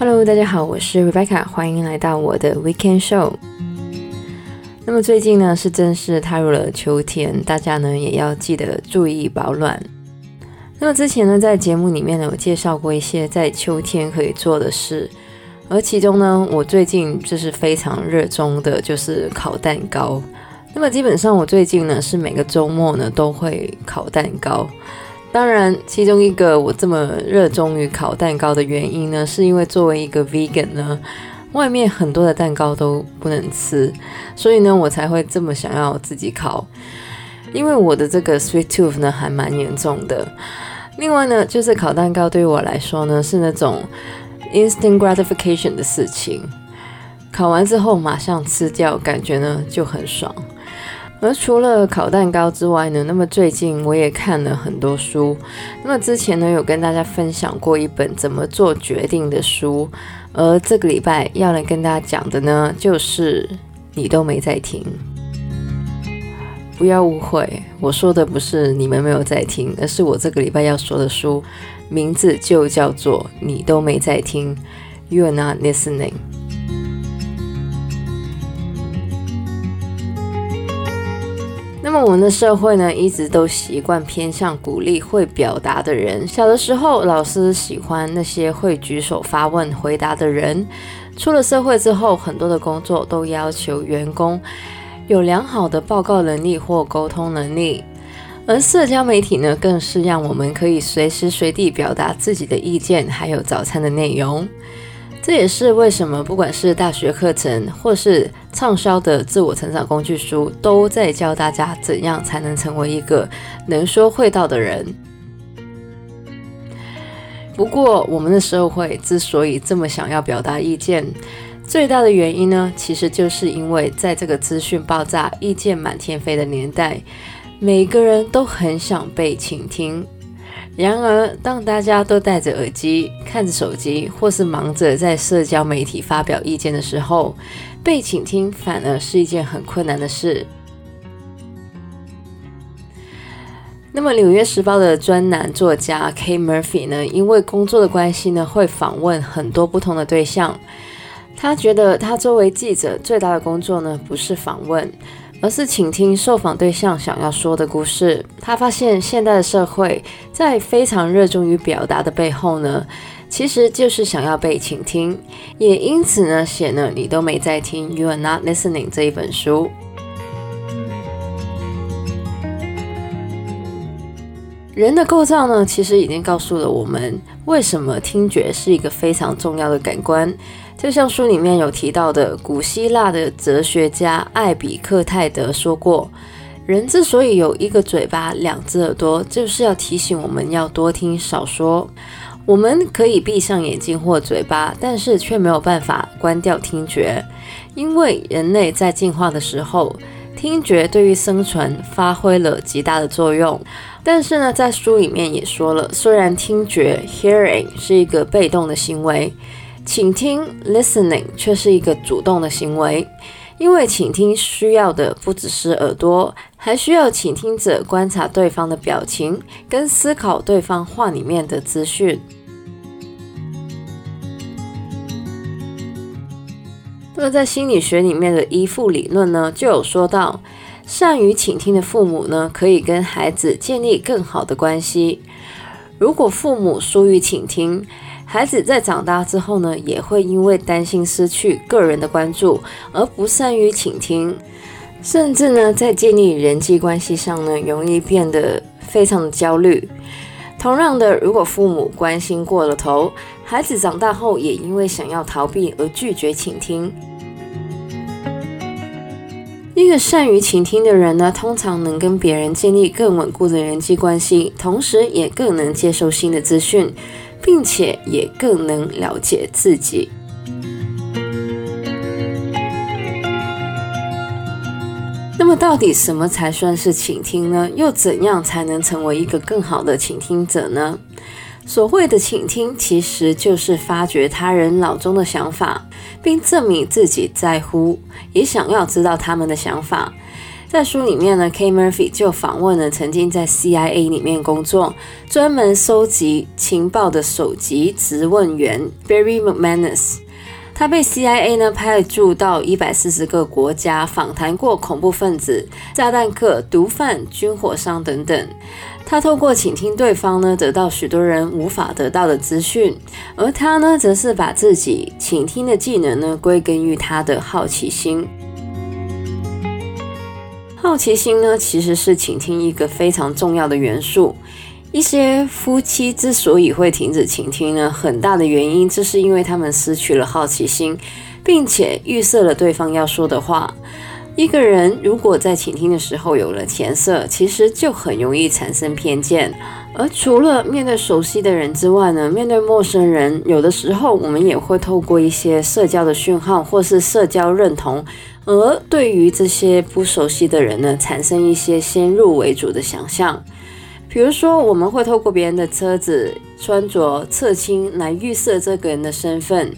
Hello，大家好，我是 Rebecca，欢迎来到我的 Weekend Show。那么最近呢是正式踏入了秋天，大家呢也要记得注意保暖。那么之前呢在节目里面呢有介绍过一些在秋天可以做的事，而其中呢我最近就是非常热衷的就是烤蛋糕。那么基本上我最近呢是每个周末呢都会烤蛋糕。当然，其中一个我这么热衷于烤蛋糕的原因呢，是因为作为一个 vegan 呢，外面很多的蛋糕都不能吃，所以呢，我才会这么想要自己烤。因为我的这个 sweet tooth 呢还蛮严重的。另外呢，就是烤蛋糕对于我来说呢是那种 instant gratification 的事情，烤完之后马上吃掉，感觉呢就很爽。而除了烤蛋糕之外呢，那么最近我也看了很多书。那么之前呢，有跟大家分享过一本怎么做决定的书。而这个礼拜要来跟大家讲的呢，就是你都没在听。不要误会，我说的不是你们没有在听，而是我这个礼拜要说的书，名字就叫做你都没在听 （You Are not listening。那么我们的社会呢，一直都习惯偏向鼓励会表达的人。小的时候，老师喜欢那些会举手发问、回答的人。出了社会之后，很多的工作都要求员工有良好的报告能力或沟通能力。而社交媒体呢，更是让我们可以随时随地表达自己的意见，还有早餐的内容。这也是为什么，不管是大学课程，或是畅销的自我成长工具书，都在教大家怎样才能成为一个能说会道的人。不过，我们的社会之所以这么想要表达意见，最大的原因呢，其实就是因为在这个资讯爆炸、意见满天飞的年代，每个人都很想被倾听。然而，当大家都戴着耳机、看着手机，或是忙着在社交媒体发表意见的时候，被倾听反而是一件很困难的事。那么，《纽约时报》的专栏作家 K. Murphy 呢，因为工作的关系呢，会访问很多不同的对象。他觉得，他作为记者最大的工作呢，不是访问。而是倾听受访对象想要说的故事。他发现，现代的社会在非常热衷于表达的背后呢，其实就是想要被倾听。也因此呢，写了你都没在听，You are not listening 这一本书。人的构造呢，其实已经告诉了我们，为什么听觉是一个非常重要的感官。就像书里面有提到的，古希腊的哲学家艾比克泰德说过，人之所以有一个嘴巴、两只耳朵，就是要提醒我们要多听少说。我们可以闭上眼睛或嘴巴，但是却没有办法关掉听觉，因为人类在进化的时候，听觉对于生存发挥了极大的作用。但是呢，在书里面也说了，虽然听觉 （hearing） 是一个被动的行为。倾听 （listening） 却是一个主动的行为，因为倾听需要的不只是耳朵，还需要倾听者观察对方的表情，跟思考对方话里面的资讯。那么，在心理学里面的依附理论呢，就有说到，善于倾听的父母呢，可以跟孩子建立更好的关系。如果父母疏于倾听，孩子在长大之后呢，也会因为担心失去个人的关注而不善于倾听，甚至呢，在建立人际关系上呢，容易变得非常的焦虑。同样的，如果父母关心过了头，孩子长大后也因为想要逃避而拒绝倾听。一个善于倾听的人呢，通常能跟别人建立更稳固的人际关系，同时也更能接受新的资讯。并且也更能了解自己。那么，到底什么才算是倾听呢？又怎样才能成为一个更好的倾听者呢？所谓的倾听，其实就是发掘他人脑中的想法，并证明自己在乎，也想要知道他们的想法。在书里面呢，K. Murphy 就访问了曾经在 CIA 里面工作、专门收集情报的首席质问员 Barry McManus。他被 CIA 呢派驻到一百四十个国家，访谈过恐怖分子、炸弹客、毒贩、军火商等等。他透过倾听对方呢，得到许多人无法得到的资讯，而他呢，则是把自己倾听的技能呢，归根于他的好奇心。好奇心呢，其实是倾听一个非常重要的元素。一些夫妻之所以会停止倾听呢，很大的原因就是因为他们失去了好奇心，并且预设了对方要说的话。一个人如果在倾听的时候有了前色，其实就很容易产生偏见。而除了面对熟悉的人之外呢，面对陌生人，有的时候我们也会透过一些社交的讯号或是社交认同，而对于这些不熟悉的人呢，产生一些先入为主的想象。比如说，我们会透过别人的车子、穿着、侧倾来预设这个人的身份，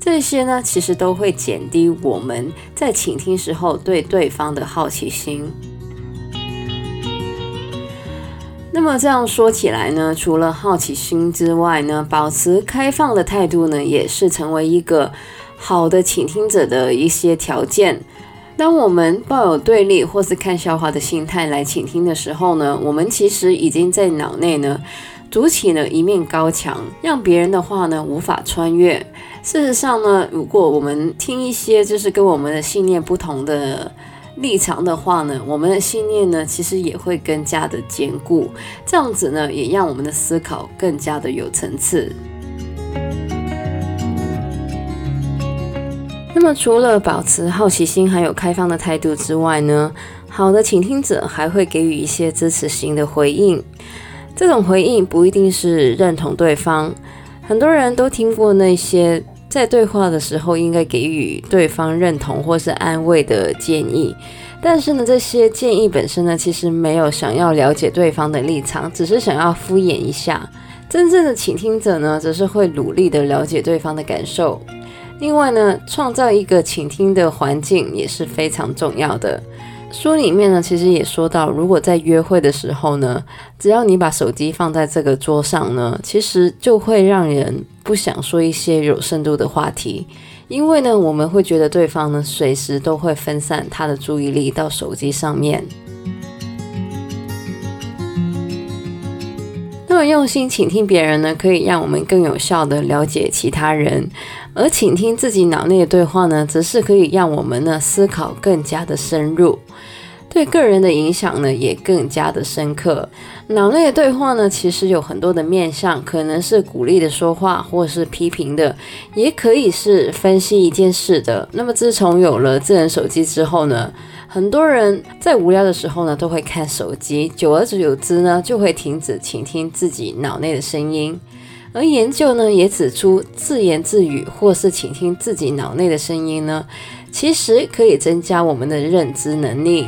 这些呢，其实都会减低我们在倾听时候对对方的好奇心。那么这样说起来呢，除了好奇心之外呢，保持开放的态度呢，也是成为一个好的倾听者的一些条件。当我们抱有对立或是看笑话的心态来倾听的时候呢，我们其实已经在脑内呢筑起了一面高墙，让别人的话呢无法穿越。事实上呢，如果我们听一些就是跟我们的信念不同的立场的话呢，我们的信念呢其实也会更加的坚固，这样子呢也让我们的思考更加的有层次。那么，除了保持好奇心，还有开放的态度之外呢，好的倾听者还会给予一些支持型的回应。这种回应不一定是认同对方。很多人都听过那些在对话的时候应该给予对方认同或是安慰的建议，但是呢，这些建议本身呢，其实没有想要了解对方的立场，只是想要敷衍一下。真正的倾听者呢，则是会努力的了解对方的感受。另外呢，创造一个倾听的环境也是非常重要的。书里面呢，其实也说到，如果在约会的时候呢，只要你把手机放在这个桌上呢，其实就会让人不想说一些有深度的话题，因为呢，我们会觉得对方呢，随时都会分散他的注意力到手机上面。那么用心倾听别人呢，可以让我们更有效地了解其他人。而倾听自己脑内的对话呢，则是可以让我们呢思考更加的深入，对个人的影响呢也更加的深刻。脑内的对话呢，其实有很多的面向，可能是鼓励的说话，或是批评的，也可以是分析一件事的。那么自从有了智能手机之后呢，很多人在无聊的时候呢都会看手机，久而久之呢就会停止倾听自己脑内的声音。而研究呢也指出，自言自语或是倾听自己脑内的声音呢，其实可以增加我们的认知能力。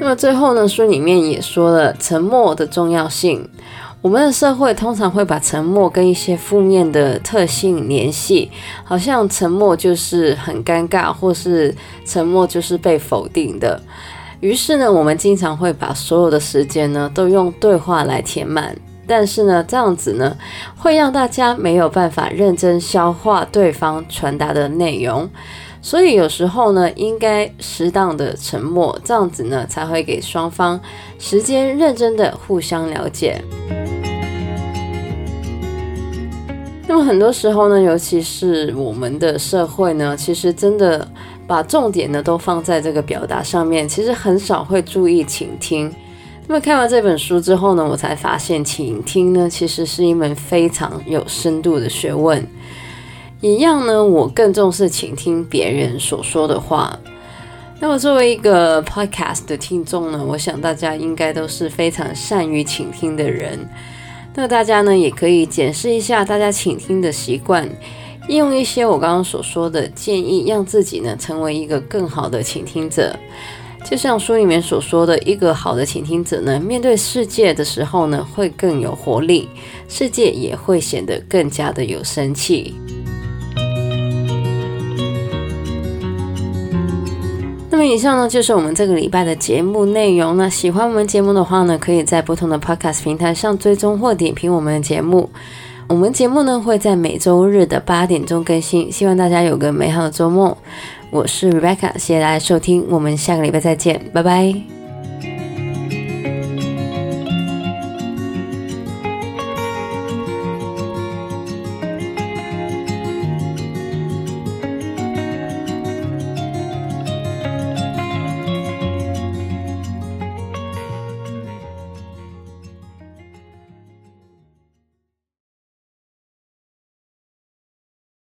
那么最后呢，书里面也说了沉默的重要性。我们的社会通常会把沉默跟一些负面的特性联系，好像沉默就是很尴尬，或是沉默就是被否定的。于是呢，我们经常会把所有的时间呢都用对话来填满，但是呢，这样子呢会让大家没有办法认真消化对方传达的内容，所以有时候呢，应该适当的沉默，这样子呢才会给双方时间认真的互相了解。那么很多时候呢，尤其是我们的社会呢，其实真的。把重点呢都放在这个表达上面，其实很少会注意倾听。那么看完这本书之后呢，我才发现倾听呢其实是一门非常有深度的学问。一样呢，我更重视倾听别人所说的话。那么作为一个 podcast 的听众呢，我想大家应该都是非常善于倾听的人。那么大家呢也可以检视一下大家倾听的习惯。利用一些我刚刚所说的建议，让自己呢成为一个更好的倾听者。就像书里面所说的，一个好的倾听者呢，面对世界的时候呢，会更有活力，世界也会显得更加的有生气。那么以上呢，就是我们这个礼拜的节目内容。那喜欢我们节目的话呢，可以在不同的 Podcast 平台上追踪或点评我们的节目。我们节目呢会在每周日的八点钟更新，希望大家有个美好的周末。我是 Rebecca，谢谢大家收听，我们下个礼拜再见，拜拜。